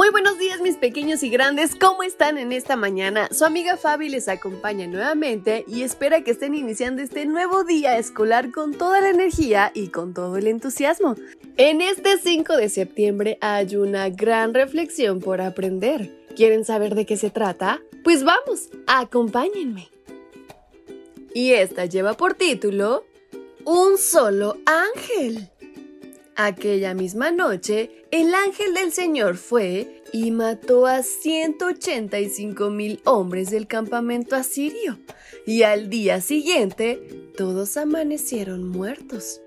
Muy buenos días mis pequeños y grandes, ¿cómo están en esta mañana? Su amiga Fabi les acompaña nuevamente y espera que estén iniciando este nuevo día escolar con toda la energía y con todo el entusiasmo. En este 5 de septiembre hay una gran reflexión por aprender. ¿Quieren saber de qué se trata? Pues vamos, acompáñenme. Y esta lleva por título Un solo ángel. Aquella misma noche, el ángel del Señor fue y mató a 185 mil hombres del campamento asirio, y al día siguiente todos amanecieron muertos.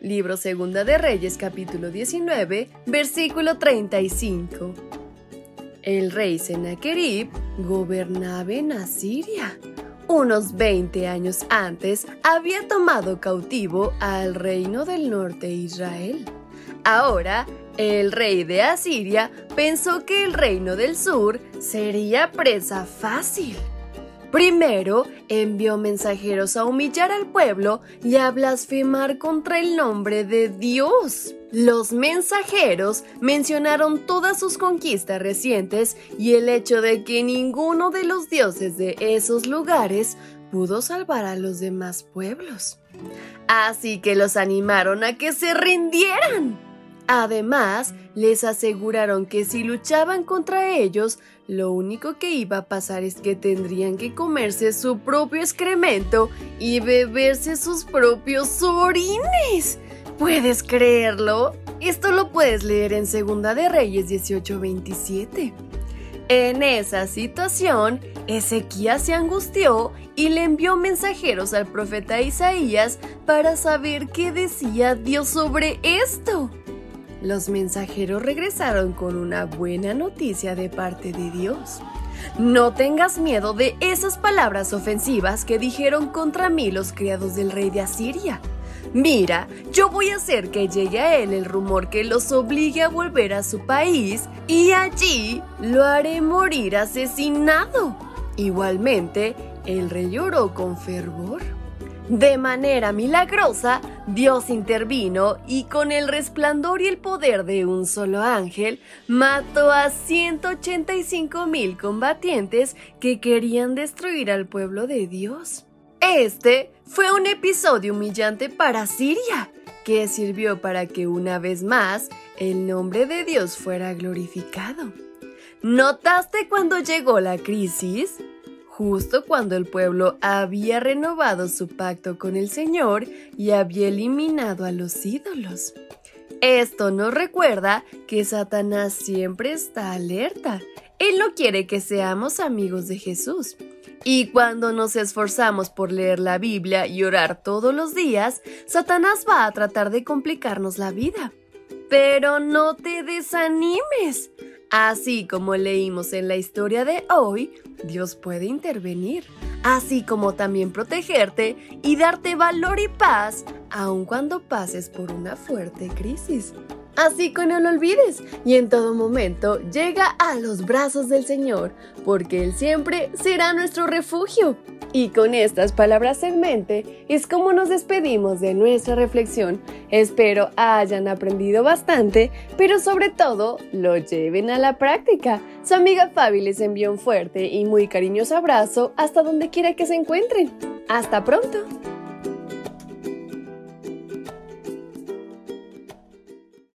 Libro Segunda de Reyes capítulo 19, versículo 35. El rey Sennacherib gobernaba en Asiria. Unos 20 años antes había tomado cautivo al reino del norte de Israel. Ahora, el rey de Asiria pensó que el reino del sur sería presa fácil. Primero envió mensajeros a humillar al pueblo y a blasfemar contra el nombre de Dios. Los mensajeros mencionaron todas sus conquistas recientes y el hecho de que ninguno de los dioses de esos lugares pudo salvar a los demás pueblos. Así que los animaron a que se rindieran. Además, les aseguraron que si luchaban contra ellos, lo único que iba a pasar es que tendrían que comerse su propio excremento y beberse sus propios orines. ¿Puedes creerlo? Esto lo puedes leer en Segunda de Reyes 18:27. En esa situación, Ezequías se angustió y le envió mensajeros al profeta Isaías para saber qué decía Dios sobre esto. Los mensajeros regresaron con una buena noticia de parte de Dios. No tengas miedo de esas palabras ofensivas que dijeron contra mí los criados del rey de Asiria. Mira, yo voy a hacer que llegue a él el rumor que los obligue a volver a su país y allí lo haré morir asesinado. Igualmente, el rey lloró con fervor. De manera milagrosa, Dios intervino y con el resplandor y el poder de un solo ángel, mató a 185 mil combatientes que querían destruir al pueblo de Dios. Este fue un episodio humillante para Siria, que sirvió para que una vez más el nombre de Dios fuera glorificado. ¿Notaste cuando llegó la crisis? Justo cuando el pueblo había renovado su pacto con el Señor y había eliminado a los ídolos. Esto nos recuerda que Satanás siempre está alerta. Él no quiere que seamos amigos de Jesús. Y cuando nos esforzamos por leer la Biblia y orar todos los días, Satanás va a tratar de complicarnos la vida. Pero no te desanimes. Así como leímos en la historia de hoy, Dios puede intervenir, así como también protegerte y darte valor y paz aun cuando pases por una fuerte crisis. Así que no lo olvides y en todo momento llega a los brazos del Señor, porque Él siempre será nuestro refugio. Y con estas palabras en mente es como nos despedimos de nuestra reflexión. Espero hayan aprendido bastante, pero sobre todo lo lleven a la práctica. Su amiga Fabi les envió un fuerte y muy cariñoso abrazo hasta donde quiera que se encuentren. ¡Hasta pronto!